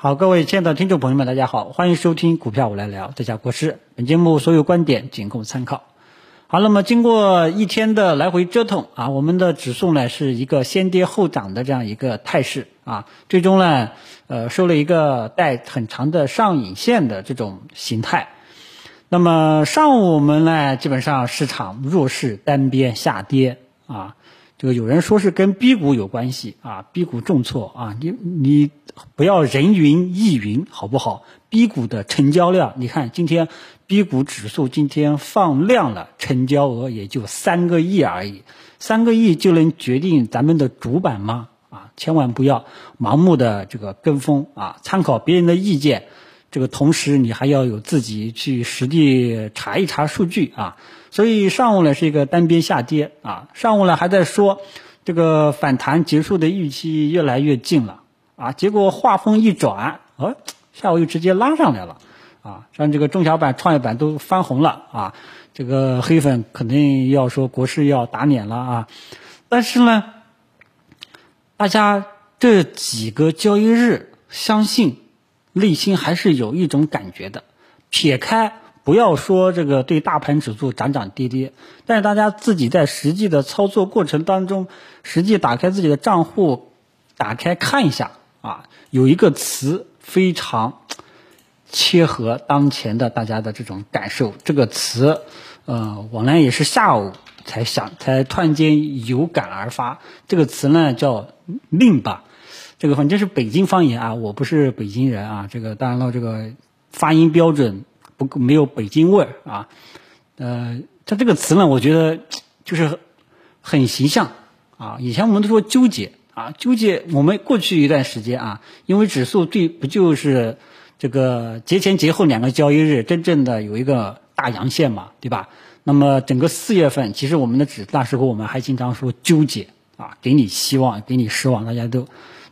好，各位亲爱的听众朋友们，大家好，欢迎收听股票我来聊，这家国师。本节目所有观点仅供参考。好，那么经过一天的来回折腾啊，我们的指数呢是一个先跌后涨的这样一个态势啊，最终呢呃收了一个带很长的上影线的这种形态。那么上午我们呢基本上市场弱势单边下跌啊。这个有人说是跟 B 股有关系啊，B 股重挫啊，你你不要人云亦云好不好？B 股的成交量，你看今天 B 股指数今天放量了，成交额也就三个亿而已，三个亿就能决定咱们的主板吗？啊，千万不要盲目的这个跟风啊，参考别人的意见。这个同时，你还要有自己去实地查一查数据啊。所以上午呢是一个单边下跌啊，上午呢还在说这个反弹结束的预期越来越近了啊，结果话锋一转，呃，下午又直接拉上来了啊，让这个中小板、创业板都翻红了啊。这个黑粉肯定要说国事要打脸了啊，但是呢，大家这几个交易日相信。内心还是有一种感觉的，撇开不要说这个对大盘指数涨涨跌跌，但是大家自己在实际的操作过程当中，实际打开自己的账户，打开看一下啊，有一个词非常切合当前的大家的这种感受，这个词，呃，我呢也是下午才想，才突然间有感而发，这个词呢叫命吧。这个反正是北京方言啊，我不是北京人啊。这个当然了，这个发音标准不没有北京味儿啊。呃，它这个词呢，我觉得就是很形象啊。以前我们都说纠结啊，纠结。我们过去一段时间啊，因为指数对不就是这个节前节后两个交易日真正的有一个大阳线嘛，对吧？那么整个四月份，其实我们的指那时候我们还经常说纠结啊，给你希望，给你失望，大家都。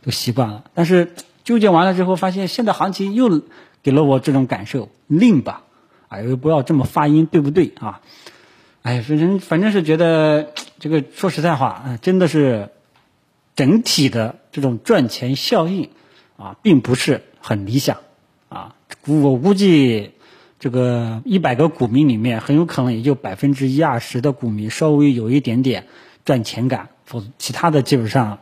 都习惯了，但是纠结完了之后，发现现在行情又给了我这种感受，令吧，哎，不要这么发音，对不对啊？哎，反正反正是觉得这个说实在话，啊真的是整体的这种赚钱效应啊，并不是很理想啊。我估计这个一百个股民里面，很有可能也就百分之一二十的股民稍微有一点点赚钱感，否则其他的基本上，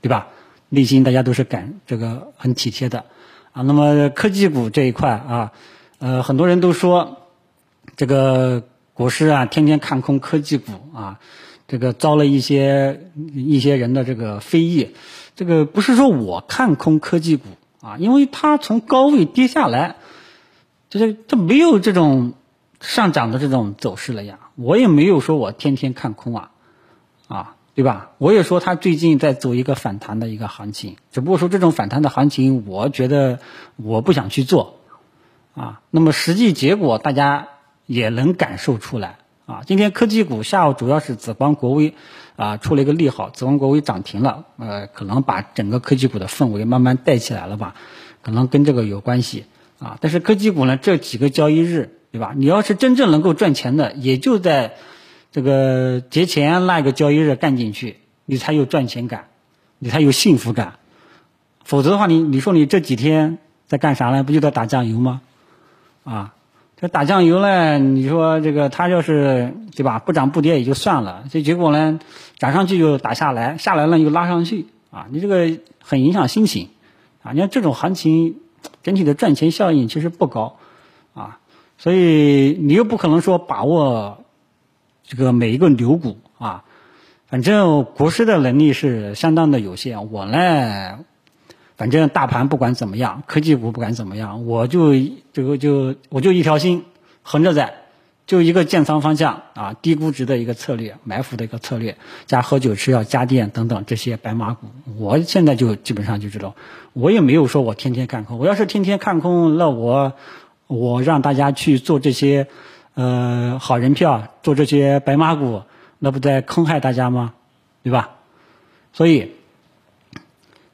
对吧？内心大家都是感这个很体贴的，啊，那么科技股这一块啊，呃，很多人都说这个股市啊，天天看空科技股啊，这个遭了一些一些人的这个非议，这个不是说我看空科技股啊，因为它从高位跌下来，就是它没有这种上涨的这种走势了呀，我也没有说我天天看空啊，啊。对吧？我也说他最近在走一个反弹的一个行情，只不过说这种反弹的行情，我觉得我不想去做，啊，那么实际结果大家也能感受出来，啊，今天科技股下午主要是紫光国威，啊，出了一个利好，紫光国威涨停了，呃，可能把整个科技股的氛围慢慢带起来了吧，可能跟这个有关系，啊，但是科技股呢这几个交易日，对吧？你要是真正能够赚钱的，也就在。这个节前那个交易日干进去，你才有赚钱感，你才有幸福感。否则的话，你你说你这几天在干啥呢？不就在打酱油吗？啊，这打酱油呢？你说这个它要是对吧，不涨不跌也就算了，这结果呢，涨上去又打下来，下来了又拉上去，啊，你这个很影响心情，啊，你看这种行情整体的赚钱效应其实不高，啊，所以你又不可能说把握。这个每一个牛股啊，反正国师的能力是相当的有限。我呢，反正大盘不管怎么样，科技股不管怎么样，我就这个就我就一条心，横着在，就一个建仓方向啊，低估值的一个策略，埋伏的一个策略，加喝酒吃药、家电等等这些白马股。我现在就基本上就知道，我也没有说我天天看空。我要是天天看空，那我我让大家去做这些。呃，好人票做这些白马股，那不在坑害大家吗？对吧？所以，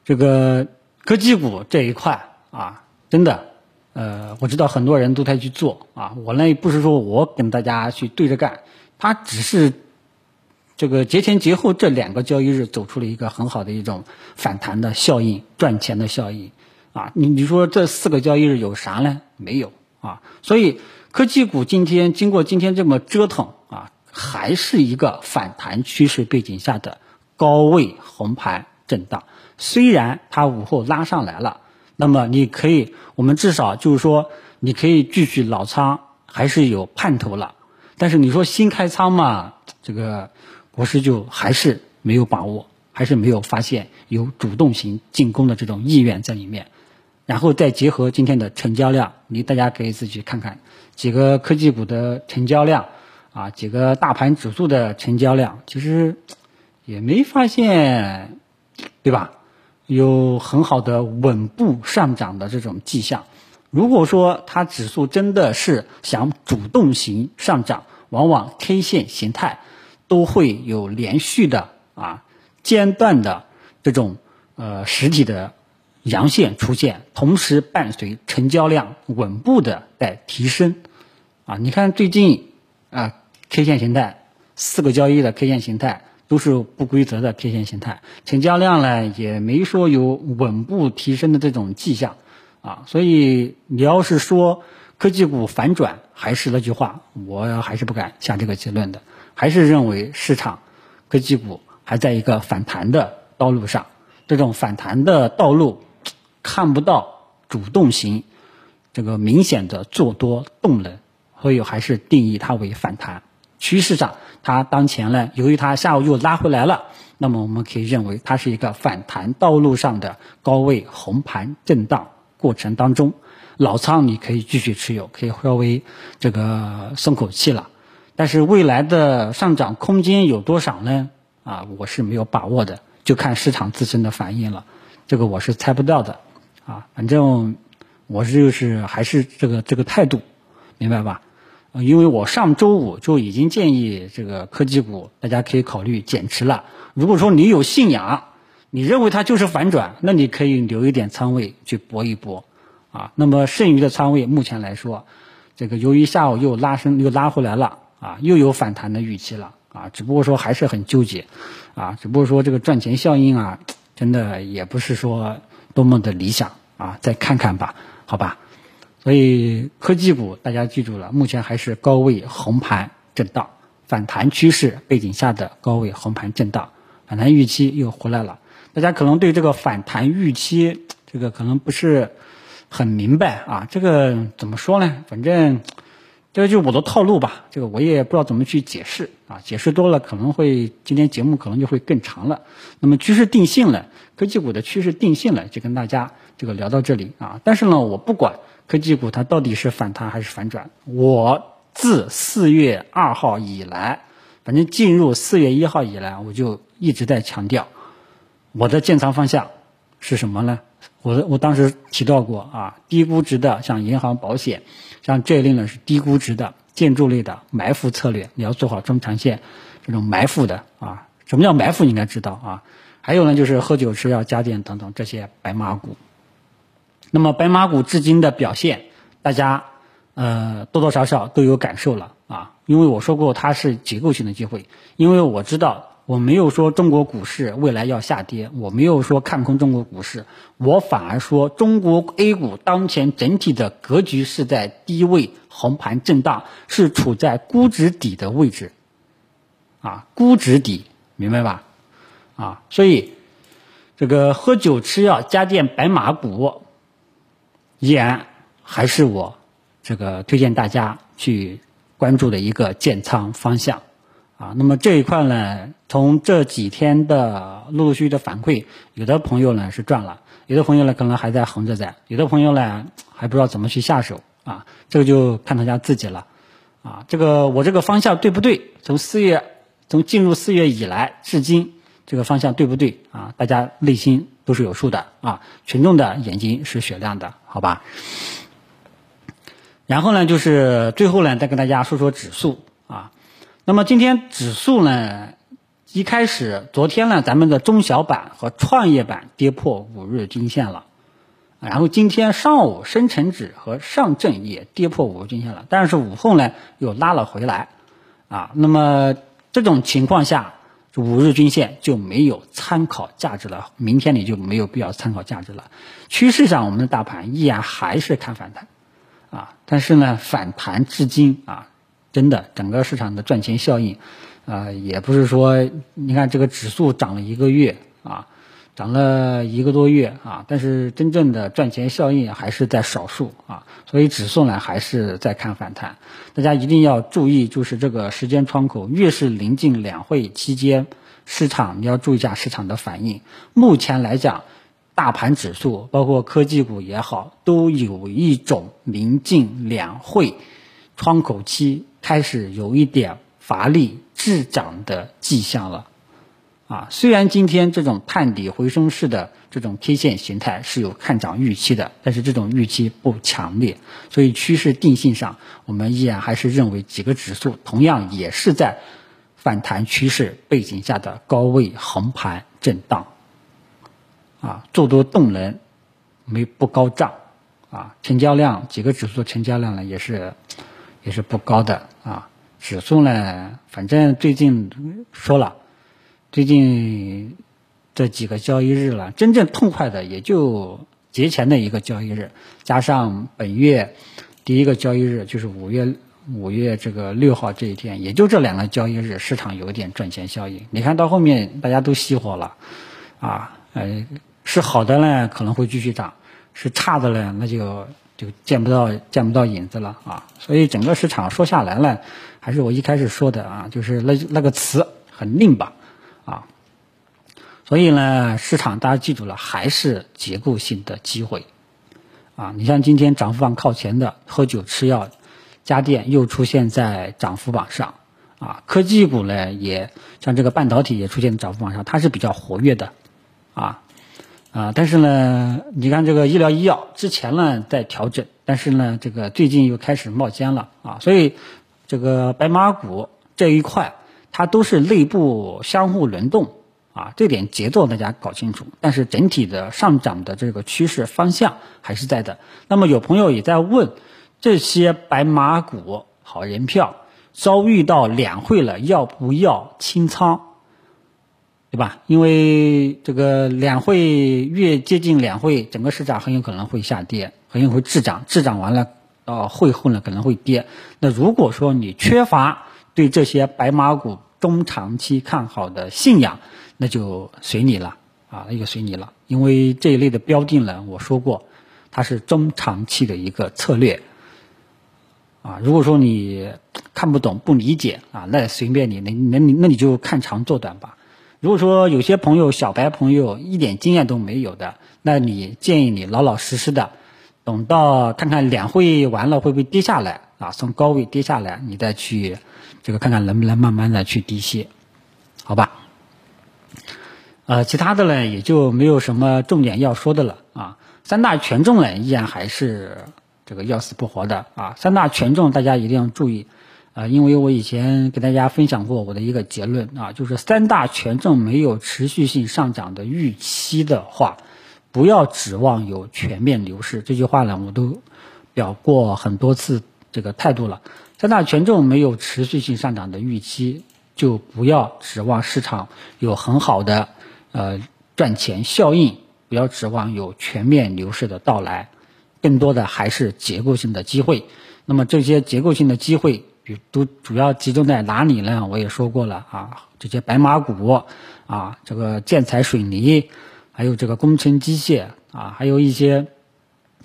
这个科技股这一块啊，真的，呃，我知道很多人都在去做啊。我呢不是说我跟大家去对着干，它只是这个节前节后这两个交易日走出了一个很好的一种反弹的效应，赚钱的效应啊，你你说这四个交易日有啥呢？没有啊，所以科技股今天经过今天这么折腾啊，还是一个反弹趋势背景下的高位红盘震荡。虽然它午后拉上来了，那么你可以，我们至少就是说，你可以继续老仓，还是有盼头了。但是你说新开仓嘛，这个国师就还是没有把握，还是没有发现有主动型进攻的这种意愿在里面。然后再结合今天的成交量，你大家可以自己看看几个科技股的成交量啊，几个大盘指数的成交量，其实也没发现，对吧？有很好的稳步上涨的这种迹象。如果说它指数真的是想主动型上涨，往往 K 线形态都会有连续的啊间断的这种呃实体的。阳线出现，同时伴随成交量稳步的在提升，啊，你看最近啊 K 线形态，四个交易的 K 线形态都是不规则的 K 线形态，成交量呢也没说有稳步提升的这种迹象，啊，所以你要是说科技股反转，还是那句话，我还是不敢下这个结论的，还是认为市场科技股还在一个反弹的道路上，这种反弹的道路。看不到主动型这个明显的做多动能，所以还是定义它为反弹趋势上，它当前呢，由于它下午又拉回来了，那么我们可以认为它是一个反弹道路上的高位红盘震荡过程当中，老仓你可以继续持有，可以稍微这个松口气了。但是未来的上涨空间有多少呢？啊，我是没有把握的，就看市场自身的反应了，这个我是猜不到的。啊，反正我是就是还是这个这个态度，明白吧？因为我上周五就已经建议这个科技股，大家可以考虑减持了。如果说你有信仰，你认为它就是反转，那你可以留一点仓位去搏一搏，啊，那么剩余的仓位目前来说，这个由于下午又拉升又拉回来了，啊，又有反弹的预期了，啊，只不过说还是很纠结，啊，只不过说这个赚钱效应啊，真的也不是说。多么的理想啊！再看看吧，好吧。所以科技股大家记住了，目前还是高位横盘震荡，反弹趋势背景下的高位横盘震荡，反弹预期又回来了。大家可能对这个反弹预期，这个可能不是很明白啊。这个怎么说呢？反正。这个就是我的套路吧，这个我也不知道怎么去解释啊，解释多了可能会今天节目可能就会更长了。那么趋势定性了，科技股的趋势定性了，就跟大家这个聊到这里啊。但是呢，我不管科技股它到底是反弹还是反转，我自四月二号以来，反正进入四月一号以来，我就一直在强调我的建仓方向是什么呢？我我当时提到过啊，低估值的像银行、保险。像这一类呢是低估值的建筑类的埋伏策略，你要做好中长线这种埋伏的啊。什么叫埋伏？你应该知道啊。还有呢，就是喝酒、吃药、家电等等这些白马股。那么白马股至今的表现，大家呃多多少少都有感受了啊。因为我说过它是结构性的机会，因为我知道。我没有说中国股市未来要下跌，我没有说看空中国股市，我反而说中国 A 股当前整体的格局是在低位红盘震荡，是处在估值底的位置，啊，估值底，明白吧？啊，所以这个喝酒吃药家电白马股，依然还是我这个推荐大家去关注的一个建仓方向。啊，那么这一块呢，从这几天的陆陆续续的反馈，有的朋友呢是赚了，有的朋友呢可能还在横着在，有的朋友呢还不知道怎么去下手啊，这个就看大家自己了。啊，这个我这个方向对不对？从四月，从进入四月以来至今，这个方向对不对？啊，大家内心都是有数的啊，群众的眼睛是雪亮的，好吧？然后呢，就是最后呢，再跟大家说说指数啊。那么今天指数呢，一开始昨天呢，咱们的中小板和创业板跌破五日均线了，然后今天上午深成指和上证也跌破五日均线了，但是午后呢又拉了回来，啊，那么这种情况下，五日均线就没有参考价值了，明天你就没有必要参考价值了。趋势上，我们的大盘依然还是看反弹，啊，但是呢，反弹至今啊，真的整个市场的赚钱效应，啊，也不是说你看这个指数涨了一个月啊，涨了一个多月啊，但是真正的赚钱效应还是在少数啊，所以指数呢还是在看反弹。大家一定要注意，就是这个时间窗口，越是临近两会期间，市场你要注意一下市场的反应。目前来讲。大盘指数包括科技股也好，都有一种临近两会窗口期开始有一点乏力滞涨的迹象了，啊，虽然今天这种探底回升式的这种 K 线形态是有看涨预期的，但是这种预期不强烈，所以趋势定性上，我们依然还是认为几个指数同样也是在反弹趋势背景下的高位横盘震荡。啊，做多动能没不高涨，啊，成交量几个指数的成交量呢也是也是不高的。指数呢，反正最近说了，最近这几个交易日了，真正痛快的也就节前的一个交易日，加上本月第一个交易日就是五月五月这个六号这一天，也就这两个交易日，市场有点赚钱效应。你看到后面大家都熄火了，啊，呃。是好的呢，可能会继续涨；是差的呢，那就就见不到见不到影子了啊！所以整个市场说下来呢，还是我一开始说的啊，就是那那个词很拧巴啊。所以呢，市场大家记住了，还是结构性的机会啊！你像今天涨幅榜靠前的喝酒吃药、家电又出现在涨幅榜上啊，科技股呢也像这个半导体也出现涨幅榜上，它是比较活跃的啊。啊，但是呢，你看这个医疗医药之前呢在调整，但是呢，这个最近又开始冒尖了啊，所以这个白马股这一块它都是内部相互轮动啊，这点节奏大家搞清楚。但是整体的上涨的这个趋势方向还是在的。那么有朋友也在问，这些白马股好人票遭遇到两会了，要不要清仓？对吧？因为这个两会越接近两会，整个市场很有可能会下跌，很有可能会滞涨，滞涨完了到会后呢可能会跌。那如果说你缺乏对这些白马股中长期看好的信仰，那就随你了啊，那就随你了。因为这一类的标的呢，我说过，它是中长期的一个策略啊。如果说你看不懂、不理解啊，那随便你，那那你那你就看长做短吧。如果说有些朋友小白朋友一点经验都没有的，那你建议你老老实实的，等到看看两会完了会不会跌下来啊？从高位跌下来，你再去这个看看能不能慢慢的去低吸，好吧？呃，其他的呢也就没有什么重点要说的了啊。三大权重呢依然还是这个要死不活的啊。三大权重大家一定要注意。啊，因为我以前给大家分享过我的一个结论啊，就是三大权重没有持续性上涨的预期的话，不要指望有全面牛市。这句话呢，我都表过很多次这个态度了。三大权重没有持续性上涨的预期，就不要指望市场有很好的呃赚钱效应，不要指望有全面牛市的到来，更多的还是结构性的机会。那么这些结构性的机会。都主要集中在哪里呢？我也说过了啊，这些白马股啊，这个建材水泥，还有这个工程机械啊，还有一些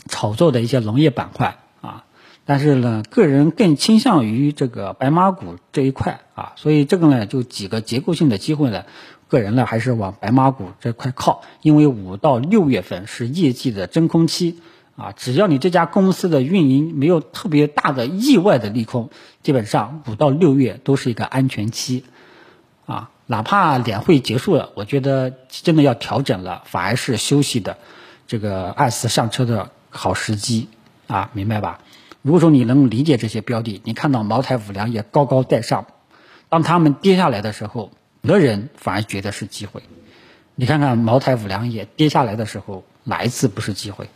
炒作的一些农业板块啊。但是呢，个人更倾向于这个白马股这一块啊，所以这个呢，就几个结构性的机会呢，个人呢还是往白马股这块靠，因为五到六月份是业绩的真空期。啊，只要你这家公司的运营没有特别大的意外的利空，基本上五到六月都是一个安全期。啊，哪怕两会结束了，我觉得真的要调整了，反而是休息的这个二次上车的好时机。啊，明白吧？如果说你能理解这些标的，你看到茅台、五粮液高高在上，当他们跌下来的时候，有的人反而觉得是机会。你看看茅台、五粮液跌下来的时候，哪一次不是机会？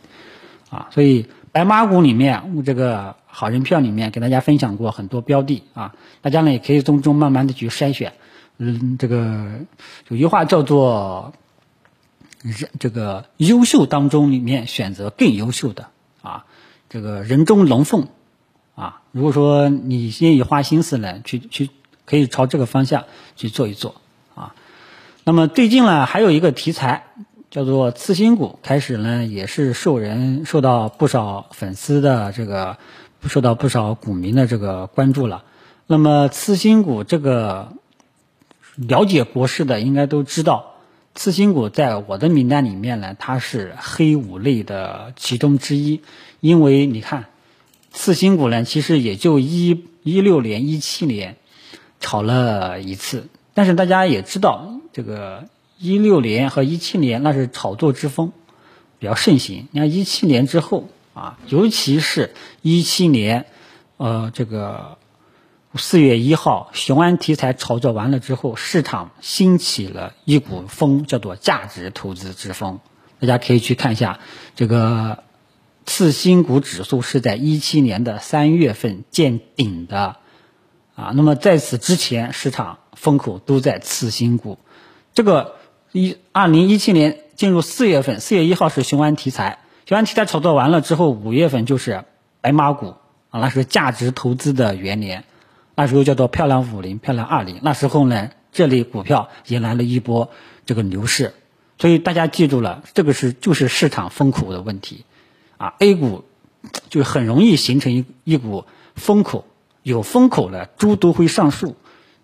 啊，所以白马股里面，这个好人票里面给大家分享过很多标的啊，大家呢也可以从中慢慢的去筛选，嗯，这个有句话叫做“人这个优秀当中里面选择更优秀的啊，这个人中龙凤啊。如果说你愿意花心思呢，去去可以朝这个方向去做一做啊。那么最近呢，还有一个题材。叫做次新股，开始呢也是受人受到不少粉丝的这个，受到不少股民的这个关注了。那么次新股这个了解国事的应该都知道，次新股在我的名单里面呢，它是黑五类的其中之一。因为你看，次新股呢其实也就一一六年、一七年炒了一次，但是大家也知道这个。一六年和一七年那是炒作之风比较盛行。你看一七年之后啊，尤其是一七年，呃，这个四月一号雄安题材炒作完了之后，市场兴起了一股风，叫做价值投资之风。大家可以去看一下，这个次新股指数是在一七年的三月份见顶的啊。那么在此之前，市场风口都在次新股，这个。一二零一七年进入四月份，四月一号是雄安题材，雄安题材炒作完了之后，五月份就是白马股啊，那是价值投资的元年，那时候叫做漂亮五零、漂亮二零，那时候呢，这类股票迎来了一波这个牛市，所以大家记住了，这个是就是市场风口的问题，啊，A 股就很容易形成一一股风口，有风口了，猪都会上树。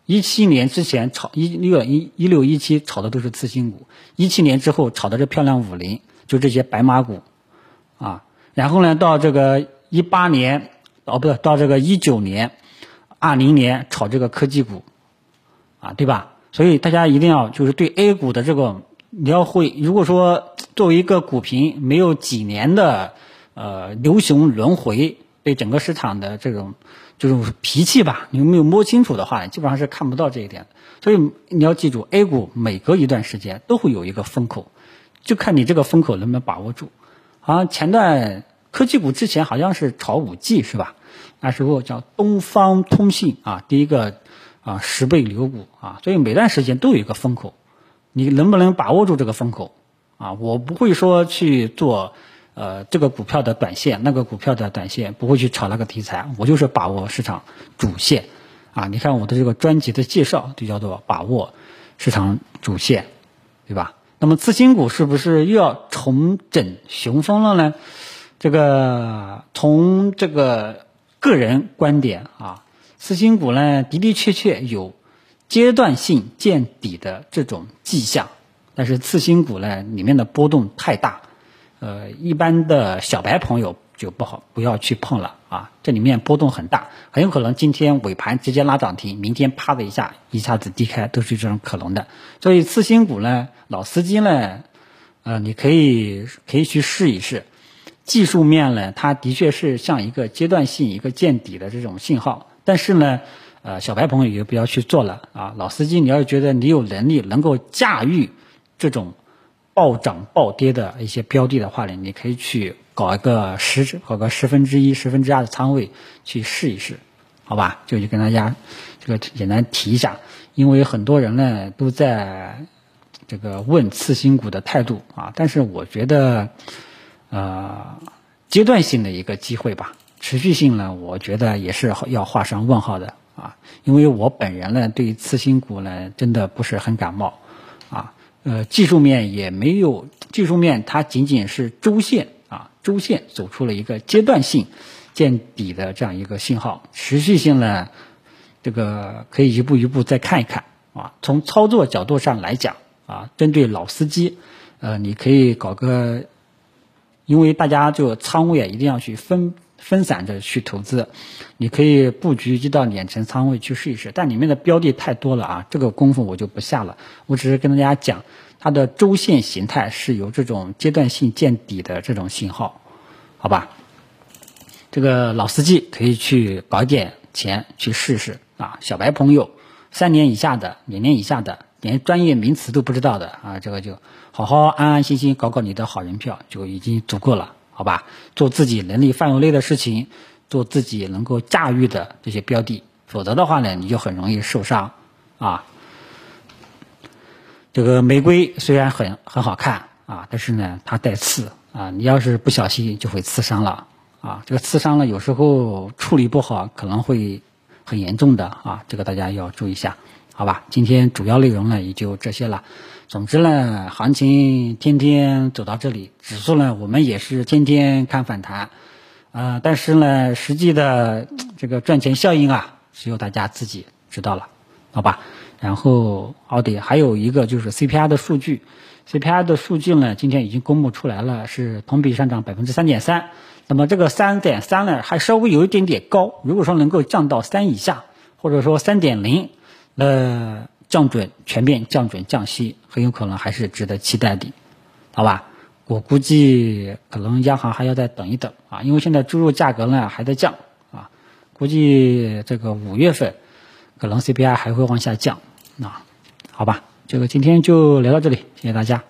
一七年之前炒一六一一六一七炒的都是次新股，一七年之后炒的是漂亮五零，就这些白马股，啊，然后呢到这个一八年哦不对，到这个一九年、二零年炒这个科技股，啊对吧？所以大家一定要就是对 A 股的这个你要会，如果说作为一个股评没有几年的呃牛熊轮回，对整个市场的这种。这种脾气吧，你没有摸清楚的话，基本上是看不到这一点。所以你要记住，A 股每隔一段时间都会有一个风口，就看你这个风口能不能把握住。好像前段科技股之前好像是炒五 G 是吧？那时候叫东方通信啊，第一个啊十倍牛股啊，所以每段时间都有一个风口，你能不能把握住这个风口啊？我不会说去做。呃，这个股票的短线，那个股票的短线，不会去炒那个题材，我就是把握市场主线，啊，你看我的这个专辑的介绍就叫做把握市场主线，对吧？那么次新股是不是又要重整雄风了呢？这个从这个个人观点啊，次新股呢的的确确有阶段性见底的这种迹象，但是次新股呢里面的波动太大。呃，一般的小白朋友就不好，不要去碰了啊！这里面波动很大，很有可能今天尾盘直接拉涨停，明天啪的一下一下子低开，都是这种可能的。所以次新股呢，老司机呢，呃，你可以可以去试一试。技术面呢，它的确是像一个阶段性一个见底的这种信号，但是呢，呃，小白朋友也不要去做了啊！老司机，你要觉得你有能力能够驾驭这种。暴涨暴跌的一些标的的话呢，你可以去搞一个十搞个十分之一、十分之二的仓位去试一试，好吧？就就跟大家这个简单提一下，因为很多人呢都在这个问次新股的态度啊，但是我觉得呃阶段性的一个机会吧，持续性呢，我觉得也是要画上问号的啊，因为我本人呢对于次新股呢真的不是很感冒。呃，技术面也没有，技术面它仅仅是周线啊，周线走出了一个阶段性见底的这样一个信号，持续性呢，这个可以一步一步再看一看啊。从操作角度上来讲啊，针对老司机，呃，你可以搞个，因为大家就仓位啊，一定要去分。分散着去投资，你可以布局一到两成仓位去试一试，但里面的标的太多了啊，这个功夫我就不下了。我只是跟大家讲，它的周线形态是有这种阶段性见底的这种信号，好吧？这个老司机可以去搞点钱去试试啊，小白朋友，三年以下的、两年以下的，连专业名词都不知道的啊，这个就好好安安心心搞搞你的好人票就已经足够了。好吧，做自己能力范围内的事情，做自己能够驾驭的这些标的，否则的话呢，你就很容易受伤啊。这个玫瑰虽然很很好看啊，但是呢它带刺啊，你要是不小心就会刺伤了啊。这个刺伤了有时候处理不好可能会很严重的啊，这个大家要注意一下，好吧？今天主要内容呢也就这些了。总之呢，行情天天走到这里，指数呢我们也是天天看反弹，呃，但是呢实际的这个赚钱效应啊，只有大家自己知道了，好吧？然后奥迪还有一个就是 CPI 的数据，CPI 的数据呢今天已经公布出来了，是同比上涨百分之三点三，那么这个三点三呢还稍微有一点点高，如果说能够降到三以下，或者说三点零，呃。降准全面降准降息，很有可能还是值得期待的，好吧？我估计可能央行还要再等一等啊，因为现在猪肉价格呢还在降啊，估计这个五月份可能 CPI 还会往下降啊，好吧？这个今天就聊到这里，谢谢大家。